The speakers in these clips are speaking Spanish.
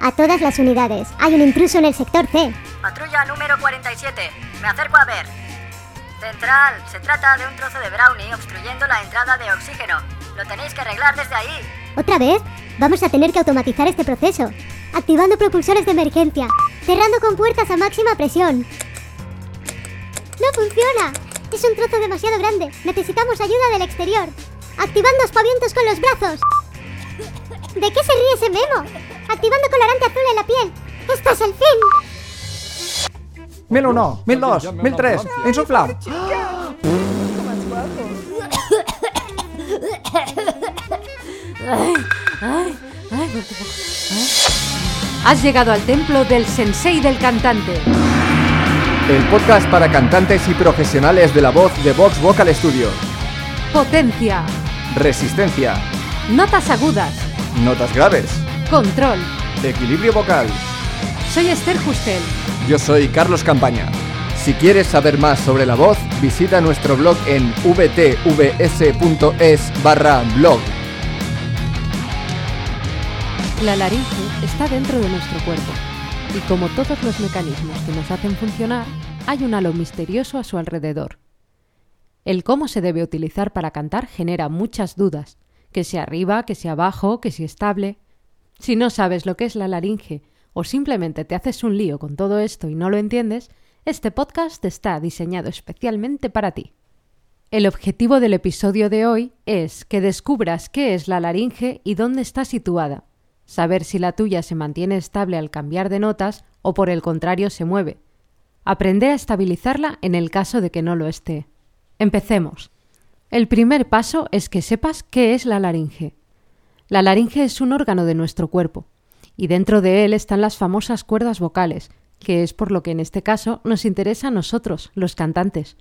A todas las unidades. Hay un intruso en el sector C. Patrulla número 47. Me acerco a ver. Central, se trata de un trozo de brownie obstruyendo la entrada de oxígeno. Lo tenéis que arreglar desde ahí. ¿Otra vez? Vamos a tener que automatizar este proceso. Activando propulsores de emergencia. Cerrando con puertas a máxima presión. ¡No funciona! Es un trozo demasiado grande. Necesitamos ayuda del exterior. Activando aspavientos con los brazos. ¿De qué se ríe ese memo? Activando colorante azul en la piel. ¡Esto es el fin! 1001, 1002, 1003, insuflar. Has llegado al templo del sensei del cantante. El podcast para cantantes y profesionales de la voz de Vox Vocal Studio. Potencia. Resistencia. Notas agudas. Notas graves. Control. Equilibrio vocal. Soy Esther Justel. Yo soy Carlos Campaña. Si quieres saber más sobre la voz, visita nuestro blog en vtvs.es barra blog. La laringe está dentro de nuestro cuerpo y como todos los mecanismos que nos hacen funcionar, hay un halo misterioso a su alrededor. El cómo se debe utilizar para cantar genera muchas dudas, que si arriba, que si abajo, que si estable. Si no sabes lo que es la laringe o simplemente te haces un lío con todo esto y no lo entiendes, este podcast está diseñado especialmente para ti. El objetivo del episodio de hoy es que descubras qué es la laringe y dónde está situada, saber si la tuya se mantiene estable al cambiar de notas o por el contrario se mueve. Aprender a estabilizarla en el caso de que no lo esté. Empecemos. El primer paso es que sepas qué es la laringe. La laringe es un órgano de nuestro cuerpo, y dentro de él están las famosas cuerdas vocales, que es por lo que en este caso nos interesa a nosotros, los cantantes.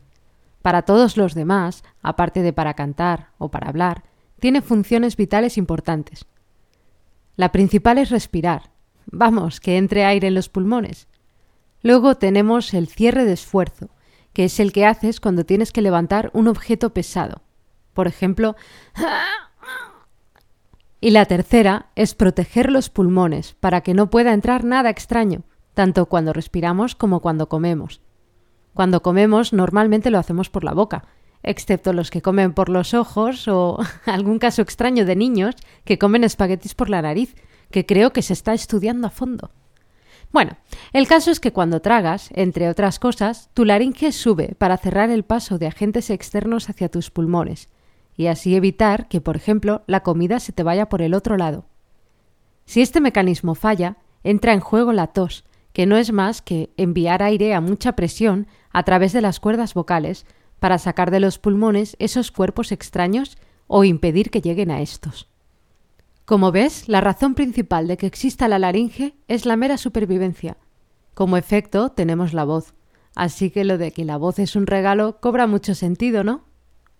Para todos los demás, aparte de para cantar o para hablar, tiene funciones vitales importantes. La principal es respirar. Vamos, que entre aire en los pulmones. Luego tenemos el cierre de esfuerzo, que es el que haces cuando tienes que levantar un objeto pesado. Por ejemplo, y la tercera es proteger los pulmones para que no pueda entrar nada extraño, tanto cuando respiramos como cuando comemos. Cuando comemos normalmente lo hacemos por la boca, excepto los que comen por los ojos o algún caso extraño de niños que comen espaguetis por la nariz, que creo que se está estudiando a fondo. Bueno, el caso es que cuando tragas, entre otras cosas, tu laringe sube para cerrar el paso de agentes externos hacia tus pulmones, y así evitar que, por ejemplo, la comida se te vaya por el otro lado. Si este mecanismo falla, entra en juego la tos, que no es más que enviar aire a mucha presión a través de las cuerdas vocales para sacar de los pulmones esos cuerpos extraños o impedir que lleguen a estos. Como ves, la razón principal de que exista la laringe es la mera supervivencia. Como efecto, tenemos la voz. Así que lo de que la voz es un regalo cobra mucho sentido, ¿no?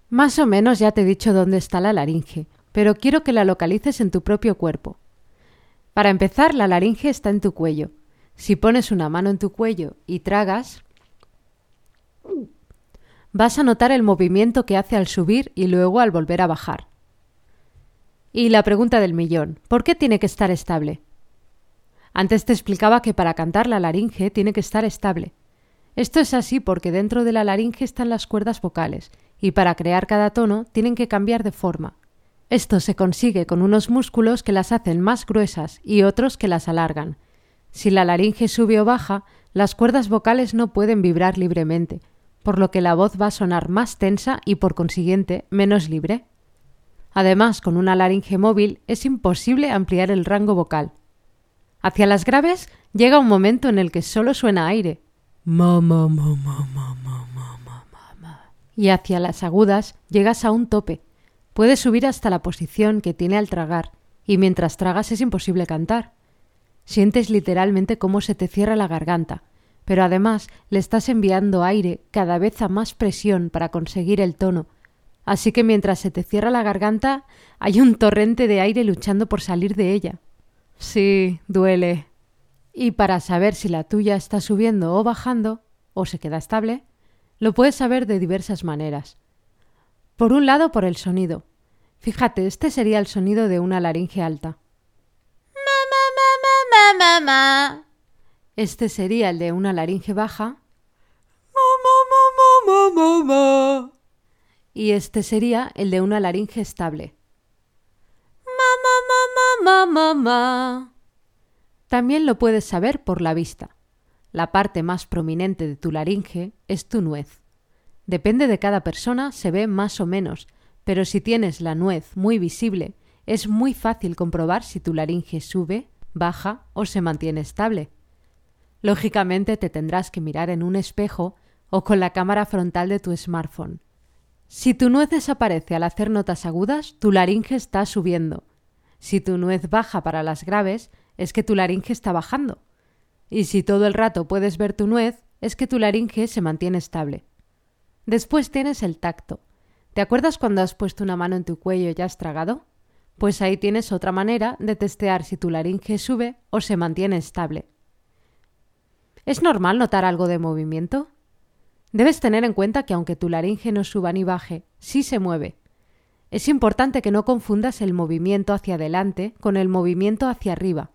Más o menos ya te he dicho dónde está la laringe, pero quiero que la localices en tu propio cuerpo. Para empezar, la laringe está en tu cuello. Si pones una mano en tu cuello y tragas, vas a notar el movimiento que hace al subir y luego al volver a bajar. Y la pregunta del millón, ¿por qué tiene que estar estable? Antes te explicaba que para cantar la laringe tiene que estar estable. Esto es así porque dentro de la laringe están las cuerdas vocales, y para crear cada tono tienen que cambiar de forma. Esto se consigue con unos músculos que las hacen más gruesas y otros que las alargan. Si la laringe sube o baja, las cuerdas vocales no pueden vibrar libremente, por lo que la voz va a sonar más tensa y por consiguiente menos libre. Además, con una laringe móvil es imposible ampliar el rango vocal. Hacia las graves llega un momento en el que solo suena aire. Y hacia las agudas llegas a un tope. Puedes subir hasta la posición que tiene al tragar, y mientras tragas es imposible cantar. Sientes literalmente cómo se te cierra la garganta, pero además le estás enviando aire cada vez a más presión para conseguir el tono. Así que mientras se te cierra la garganta, hay un torrente de aire luchando por salir de ella. Sí, duele. Y para saber si la tuya está subiendo o bajando, o se queda estable, lo puedes saber de diversas maneras. Por un lado, por el sonido. Fíjate, este sería el sonido de una laringe alta. ma, ma. Este sería el de una laringe baja. Y este sería el de una laringe estable. También lo puedes saber por la vista. La parte más prominente de tu laringe es tu nuez. Depende de cada persona, se ve más o menos, pero si tienes la nuez muy visible, es muy fácil comprobar si tu laringe sube, baja o se mantiene estable. Lógicamente te tendrás que mirar en un espejo o con la cámara frontal de tu smartphone. Si tu nuez desaparece al hacer notas agudas, tu laringe está subiendo. Si tu nuez baja para las graves, es que tu laringe está bajando. Y si todo el rato puedes ver tu nuez, es que tu laringe se mantiene estable. Después tienes el tacto. ¿Te acuerdas cuando has puesto una mano en tu cuello y has tragado? Pues ahí tienes otra manera de testear si tu laringe sube o se mantiene estable. ¿Es normal notar algo de movimiento? Debes tener en cuenta que aunque tu laringe no suba ni baje, sí se mueve. Es importante que no confundas el movimiento hacia adelante con el movimiento hacia arriba.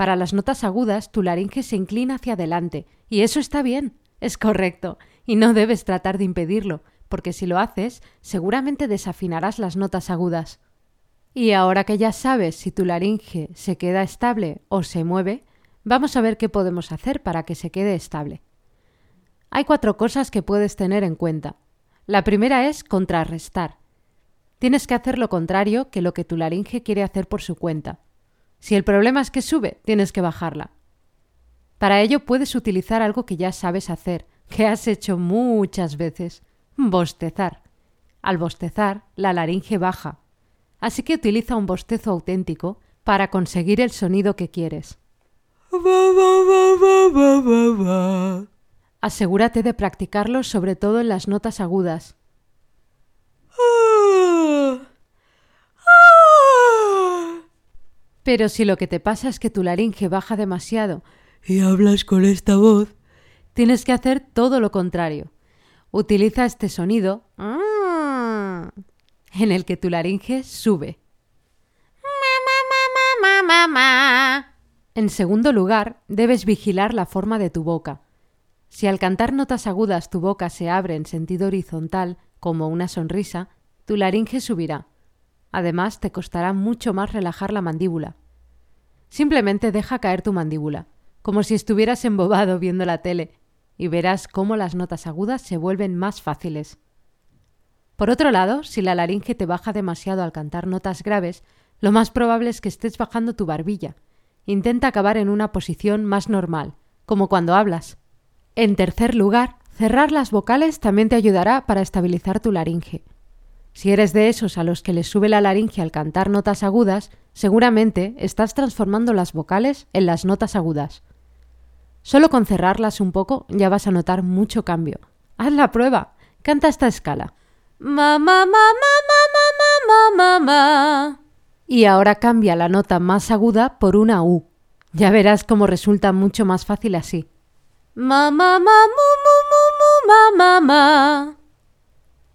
Para las notas agudas, tu laringe se inclina hacia adelante, y eso está bien, es correcto, y no debes tratar de impedirlo, porque si lo haces, seguramente desafinarás las notas agudas. Y ahora que ya sabes si tu laringe se queda estable o se mueve, vamos a ver qué podemos hacer para que se quede estable. Hay cuatro cosas que puedes tener en cuenta. La primera es contrarrestar. Tienes que hacer lo contrario que lo que tu laringe quiere hacer por su cuenta. Si el problema es que sube, tienes que bajarla. Para ello puedes utilizar algo que ya sabes hacer, que has hecho muchas veces, bostezar. Al bostezar, la laringe baja. Así que utiliza un bostezo auténtico para conseguir el sonido que quieres. Asegúrate de practicarlo sobre todo en las notas agudas. Pero si lo que te pasa es que tu laringe baja demasiado y hablas con esta voz, tienes que hacer todo lo contrario. Utiliza este sonido en el que tu laringe sube. En segundo lugar, debes vigilar la forma de tu boca. Si al cantar notas agudas tu boca se abre en sentido horizontal, como una sonrisa, tu laringe subirá. Además, te costará mucho más relajar la mandíbula. Simplemente deja caer tu mandíbula, como si estuvieras embobado viendo la tele, y verás cómo las notas agudas se vuelven más fáciles. Por otro lado, si la laringe te baja demasiado al cantar notas graves, lo más probable es que estés bajando tu barbilla. Intenta acabar en una posición más normal, como cuando hablas. En tercer lugar, cerrar las vocales también te ayudará para estabilizar tu laringe. Si eres de esos a los que les sube la laringe al cantar notas agudas, seguramente estás transformando las vocales en las notas agudas. Solo con cerrarlas un poco ya vas a notar mucho cambio. Haz la prueba. Canta esta escala. Ma, ma, ma, ma, ma, ma, ma, ma. Y ahora cambia la nota más aguda por una U. Ya verás cómo resulta mucho más fácil así. Ma, ma, ma, mu, mu, mu, mu, ma, ma, ma.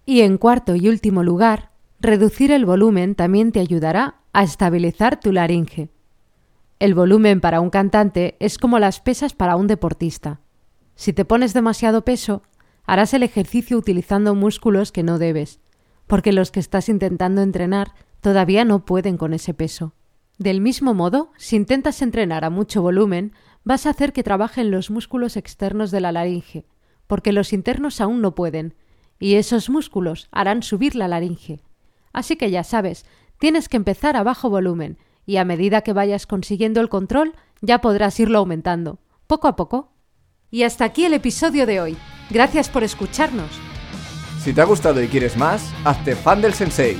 Y en cuarto y último lugar, reducir el volumen también te ayudará a estabilizar tu laringe. El volumen para un cantante es como las pesas para un deportista. Si te pones demasiado peso, harás el ejercicio utilizando músculos que no debes, porque los que estás intentando entrenar todavía no pueden con ese peso. Del mismo modo, si intentas entrenar a mucho volumen, vas a hacer que trabajen los músculos externos de la laringe, porque los internos aún no pueden, y esos músculos harán subir la laringe. Así que ya sabes, tienes que empezar a bajo volumen y a medida que vayas consiguiendo el control ya podrás irlo aumentando, poco a poco. Y hasta aquí el episodio de hoy. Gracias por escucharnos. Si te ha gustado y quieres más, hazte fan del sensei.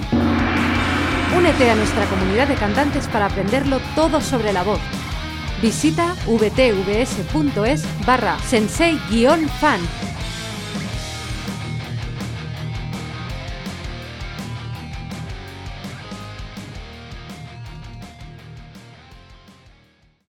Únete a nuestra comunidad de cantantes para aprenderlo todo sobre la voz. Visita vtvs.es barra sensei-fan